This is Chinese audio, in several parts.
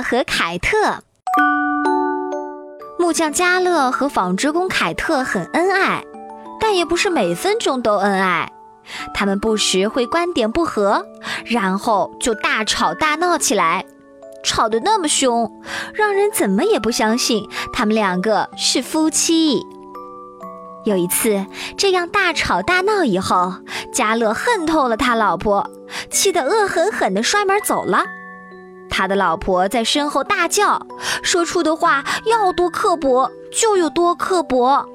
和凯特。木匠加勒和纺织工凯特很恩爱，但也不是每分钟都恩爱。他们不时会观点不合，然后就大吵大闹起来，吵得那么凶，让人怎么也不相信他们两个是夫妻。有一次，这样大吵大闹以后，加勒恨透了他老婆，气得恶狠狠地摔门走了。他的老婆在身后大叫，说出的话要多刻薄就有多刻薄。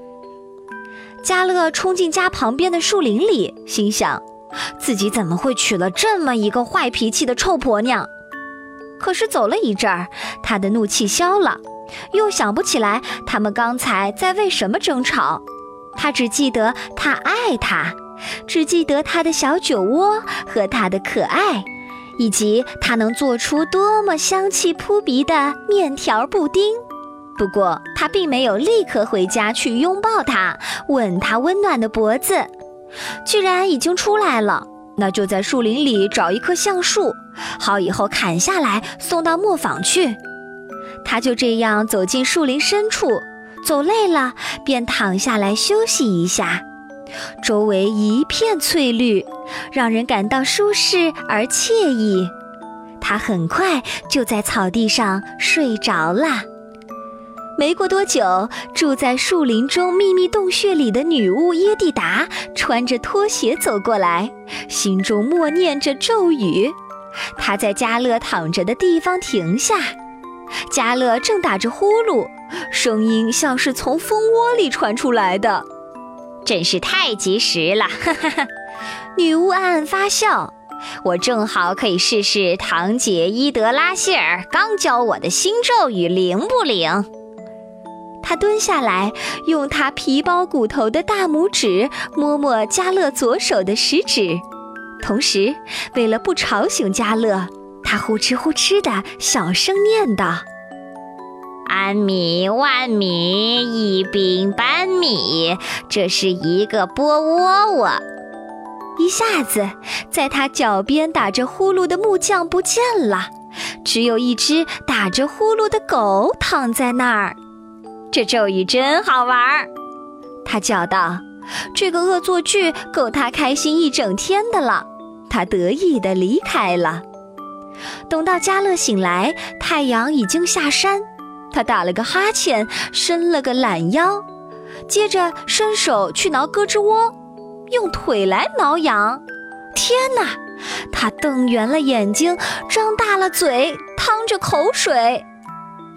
加乐冲进家旁边的树林里，心想自己怎么会娶了这么一个坏脾气的臭婆娘？可是走了一阵儿，他的怒气消了，又想不起来他们刚才在为什么争吵。他只记得他爱她，只记得他的小酒窝和他的可爱，以及他能做出多么香气扑鼻的面条布丁。不过他并没有立刻回家去拥抱她，吻她温暖的脖子。既然已经出来了，那就在树林里找一棵橡树，好以后砍下来送到磨坊去。他就这样走进树林深处。走累了，便躺下来休息一下。周围一片翠绿，让人感到舒适而惬意。他很快就在草地上睡着了。没过多久，住在树林中秘密洞穴里的女巫耶蒂达穿着拖鞋走过来，心中默念着咒语。她在加勒躺着的地方停下。加勒正打着呼噜，声音像是从蜂窝里传出来的，真是太及时了！哈哈哈。女巫暗暗发笑，我正好可以试试堂姐伊德拉希尔刚教我的新咒语灵不灵。她蹲下来，用她皮包骨头的大拇指摸摸加勒左手的食指，同时为了不吵醒加勒。他呼哧呼哧的小声念道：“安米万米一饼半米，这是一个波窝窝。”一下子，在他脚边打着呼噜的木匠不见了，只有一只打着呼噜的狗躺在那儿。这咒语真好玩儿，他叫道：“这个恶作剧够他开心一整天的了。”他得意地离开了。等到加乐醒来，太阳已经下山。他打了个哈欠，伸了个懒腰，接着伸手去挠胳肢窝，用腿来挠痒。天哪！他瞪圆了眼睛，张大了嘴，淌着口水，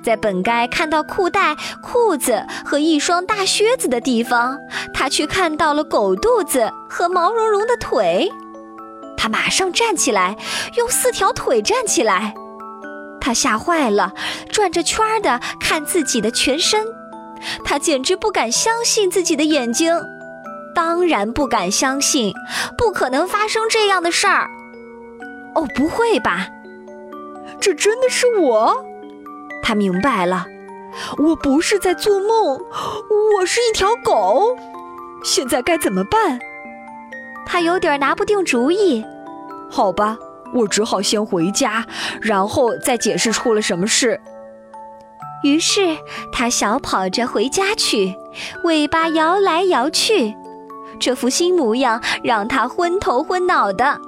在本该看到裤带、裤子和一双大靴子的地方，他却看到了狗肚子和毛茸茸的腿。他马上站起来，用四条腿站起来。他吓坏了，转着圈儿的看自己的全身。他简直不敢相信自己的眼睛，当然不敢相信，不可能发生这样的事儿。哦，不会吧？这真的是我？他明白了，我不是在做梦，我是一条狗。现在该怎么办？他有点拿不定主意。好吧，我只好先回家，然后再解释出了什么事。于是他小跑着回家去，尾巴摇来摇去，这副新模样让他昏头昏脑的。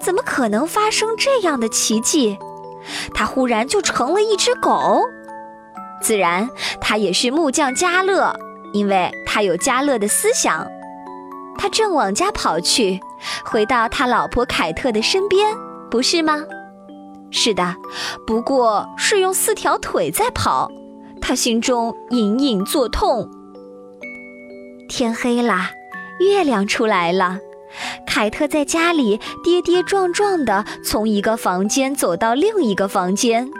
怎么可能发生这样的奇迹？他忽然就成了一只狗。自然，他也是木匠加勒，因为他有加勒的思想。他正往家跑去，回到他老婆凯特的身边，不是吗？是的，不过是用四条腿在跑。他心中隐隐作痛。天黑了，月亮出来了。凯特在家里跌跌撞撞地从一个房间走到另一个房间，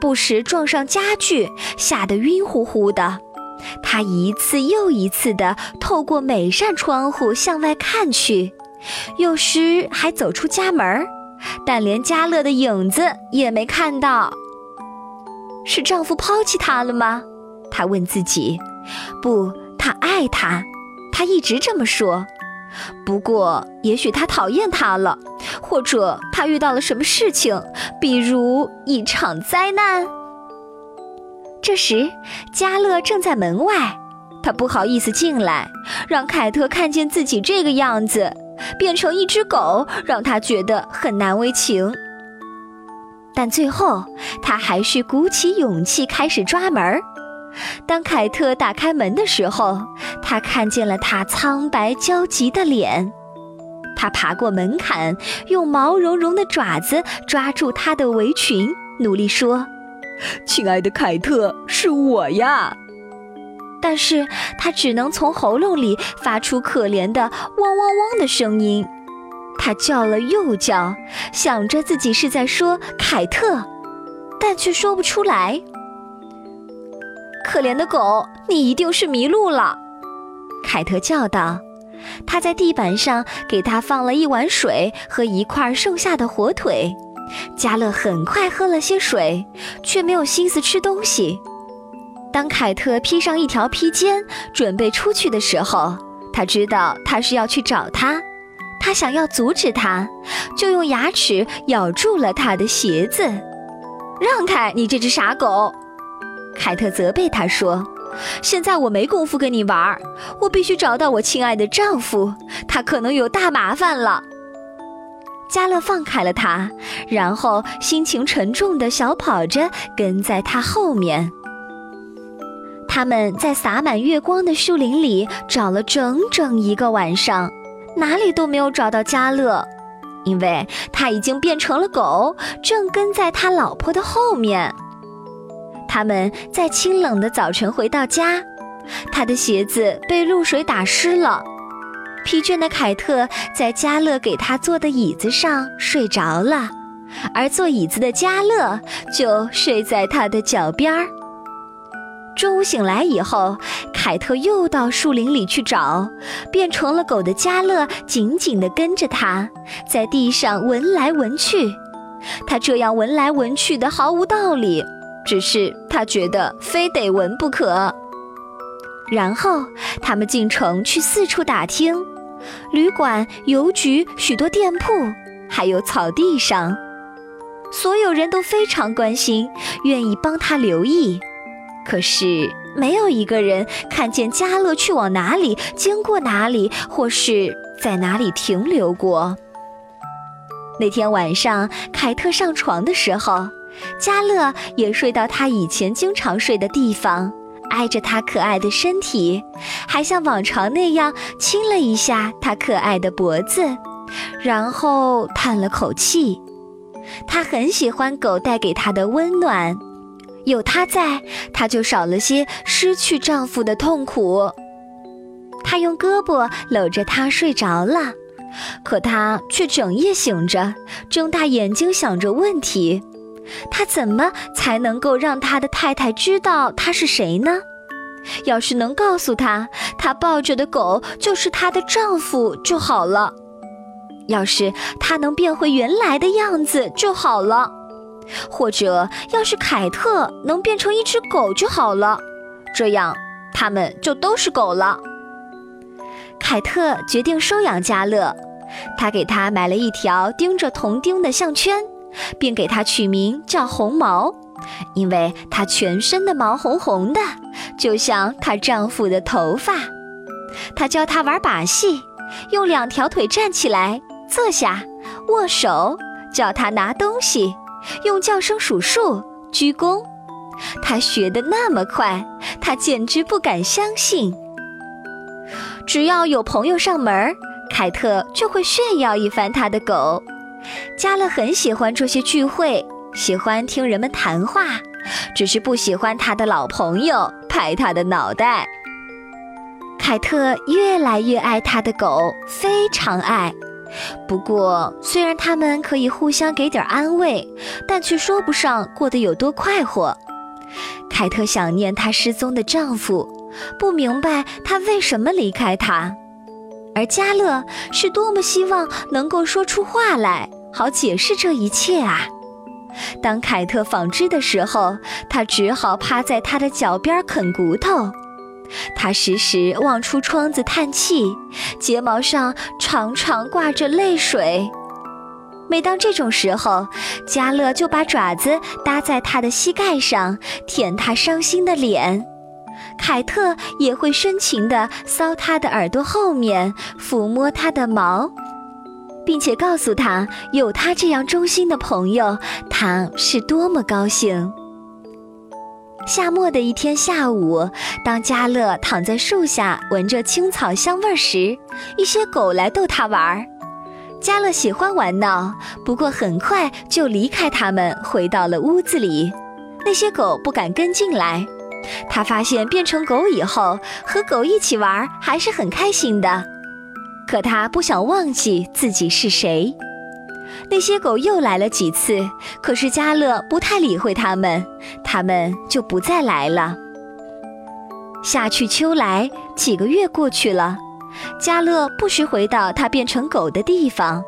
不时撞上家具，吓得晕乎乎的。他一次又一次地透过每扇窗户向外看去，有时还走出家门，但连加乐的影子也没看到。是丈夫抛弃她了吗？她问自己。不，她爱他，她一直这么说。不过，也许他讨厌他了，或者他遇到了什么事情，比如一场灾难。这时，加勒正在门外，他不好意思进来，让凯特看见自己这个样子，变成一只狗，让他觉得很难为情。但最后，他还是鼓起勇气开始抓门。当凯特打开门的时候，他看见了他苍白焦急的脸。他爬过门槛，用毛茸茸的爪子抓住他的围裙，努力说：“亲爱的凯特，是我呀。”但是他只能从喉咙里发出可怜的“汪汪汪”的声音。他叫了又叫，想着自己是在说凯特，但却说不出来。可怜的狗，你一定是迷路了，凯特叫道。他在地板上给他放了一碗水和一块剩下的火腿。加勒很快喝了些水，却没有心思吃东西。当凯特披上一条披肩准备出去的时候，他知道他是要去找他。他想要阻止他，就用牙齿咬住了他的鞋子。让开，你这只傻狗！凯特责备他说。现在我没工夫跟你玩，我必须找到我亲爱的丈夫，他可能有大麻烦了。加勒放开了他，然后心情沉重的小跑着跟在他后面。他们在洒满月光的树林里找了整整一个晚上，哪里都没有找到加勒，因为他已经变成了狗，正跟在他老婆的后面。他们在清冷的早晨回到家，他的鞋子被露水打湿了。疲倦的凯特在加勒给他坐的椅子上睡着了，而坐椅子的加勒就睡在他的脚边儿。中午醒来以后，凯特又到树林里去找，变成了狗的加勒紧紧地跟着他，在地上闻来闻去。他这样闻来闻去的毫无道理。只是他觉得非得闻不可。然后他们进城去四处打听，旅馆、邮局、许多店铺，还有草地上，所有人都非常关心，愿意帮他留意。可是没有一个人看见加勒去往哪里，经过哪里，或是在哪里停留过。那天晚上，凯特上床的时候。加勒也睡到他以前经常睡的地方，挨着他可爱的身体，还像往常那样亲了一下他可爱的脖子，然后叹了口气。他很喜欢狗带给他的温暖，有他在，她就少了些失去丈夫的痛苦。他用胳膊搂着他睡着了，可他却整夜醒着，睁大眼睛想着问题。他怎么才能够让他的太太知道他是谁呢？要是能告诉他，他抱着的狗就是她的丈夫就好了。要是他能变回原来的样子就好了，或者要是凯特能变成一只狗就好了，这样他们就都是狗了。凯特决定收养加勒，他给他买了一条钉着铜钉的项圈。并给它取名叫红毛，因为它全身的毛红红的，就像她丈夫的头发。他教他玩把戏，用两条腿站起来、坐下、握手，叫他拿东西，用叫声数数、鞠躬。他学得那么快，他简直不敢相信。只要有朋友上门，凯特就会炫耀一番他的狗。加勒很喜欢这些聚会，喜欢听人们谈话，只是不喜欢他的老朋友拍他的脑袋。凯特越来越爱他的狗，非常爱。不过，虽然他们可以互相给点安慰，但却说不上过得有多快活。凯特想念她失踪的丈夫，不明白他为什么离开她。而加乐是多么希望能够说出话来，好解释这一切啊！当凯特纺织的时候，他只好趴在他的脚边啃骨头。他时时望出窗子叹气，睫毛上常常挂着泪水。每当这种时候，加乐就把爪子搭在他的膝盖上，舔他伤心的脸；凯特也会深情地搔他的耳朵后面，抚摸他的毛，并且告诉他有他这样忠心的朋友，他是多么高兴。夏末的一天下午，当加乐躺在树下闻着青草香味时，一些狗来逗他玩儿。加乐喜欢玩闹，不过很快就离开他们，回到了屋子里。那些狗不敢跟进来。他发现变成狗以后，和狗一起玩还是很开心的。可他不想忘记自己是谁。那些狗又来了几次，可是加乐不太理会它们，它们就不再来了。夏去秋来，几个月过去了，加乐不时回到他变成狗的地方，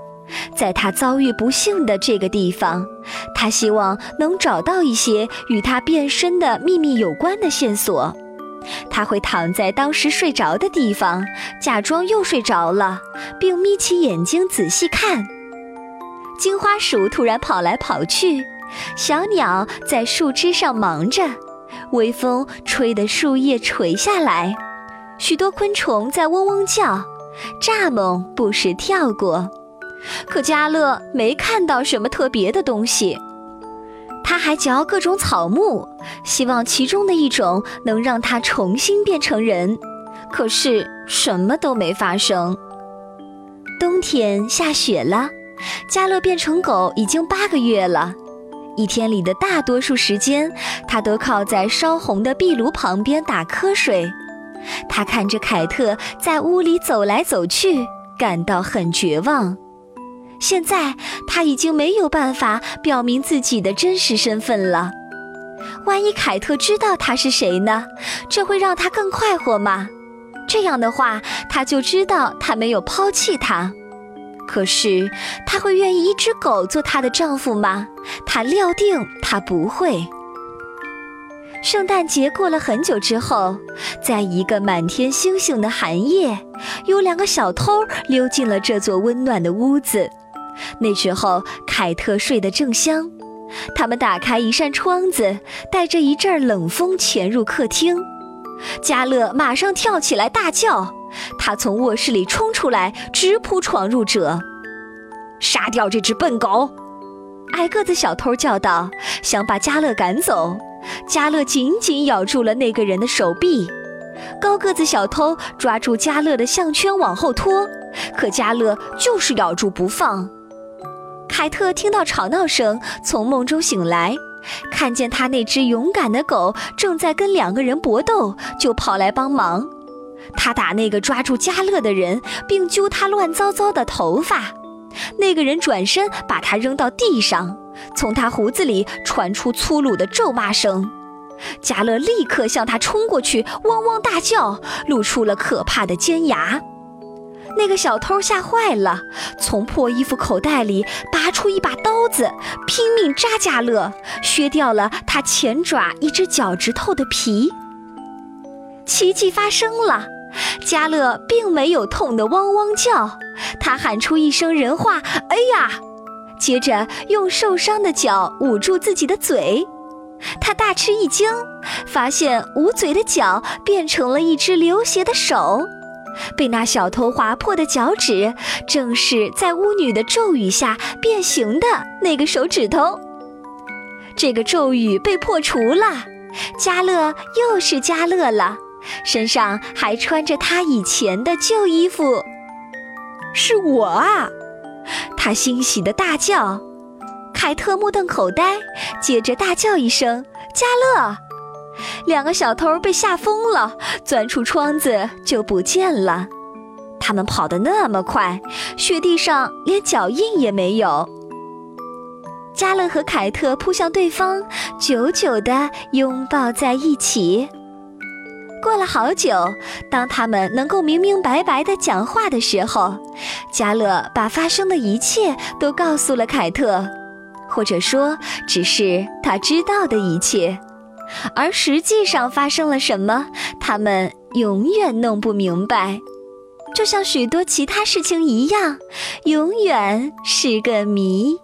在他遭遇不幸的这个地方，他希望能找到一些与他变身的秘密有关的线索。他会躺在当时睡着的地方，假装又睡着了，并眯起眼睛仔细看。金花鼠突然跑来跑去，小鸟在树枝上忙着，微风吹得树叶垂下来，许多昆虫在嗡嗡叫，蚱蜢不时跳过。可加乐没看到什么特别的东西，他还嚼各种草木，希望其中的一种能让他重新变成人。可是什么都没发生。冬天下雪了。加乐变成狗已经八个月了，一天里的大多数时间，他都靠在烧红的壁炉旁边打瞌睡。他看着凯特在屋里走来走去，感到很绝望。现在他已经没有办法表明自己的真实身份了。万一凯特知道他是谁呢？这会让他更快活吗？这样的话，他就知道他没有抛弃他。可是，他会愿意一只狗做她的丈夫吗？她料定他不会。圣诞节过了很久之后，在一个满天星星的寒夜，有两个小偷溜进了这座温暖的屋子。那时候，凯特睡得正香，他们打开一扇窗子，带着一阵冷风潜入客厅。加乐马上跳起来大叫。他从卧室里冲出来，直扑闯入者，杀掉这只笨狗！矮个子小偷叫道，想把加乐赶走。加乐紧紧咬住了那个人的手臂。高个子小偷抓住加乐的项圈往后拖，可加乐就是咬住不放。凯特听到吵闹声，从梦中醒来，看见他那只勇敢的狗正在跟两个人搏斗，就跑来帮忙。他打那个抓住加乐的人，并揪他乱糟糟的头发。那个人转身把他扔到地上，从他胡子里传出粗鲁的咒骂声。加乐立刻向他冲过去，汪汪大叫，露出了可怕的尖牙。那个小偷吓坏了，从破衣服口袋里拔出一把刀子，拼命扎加乐，削掉了他前爪一只脚趾头的皮。奇迹发生了。加乐并没有痛得汪汪叫，他喊出一声人话：“哎呀！”接着用受伤的脚捂住自己的嘴。他大吃一惊，发现捂嘴的脚变成了一只流血的手，被那小偷划破的脚趾，正是在巫女的咒语下变形的那个手指头。这个咒语被破除了，加勒又是加勒了。身上还穿着他以前的旧衣服，是我啊！他欣喜的大叫。凯特目瞪口呆，接着大叫一声：“加勒！”两个小偷被吓疯了，钻出窗子就不见了。他们跑得那么快，雪地上连脚印也没有。加勒和凯特扑向对方，久久地拥抱在一起。过了好久，当他们能够明明白白地讲话的时候，加勒把发生的一切都告诉了凯特，或者说，只是他知道的一切。而实际上发生了什么，他们永远弄不明白，就像许多其他事情一样，永远是个谜。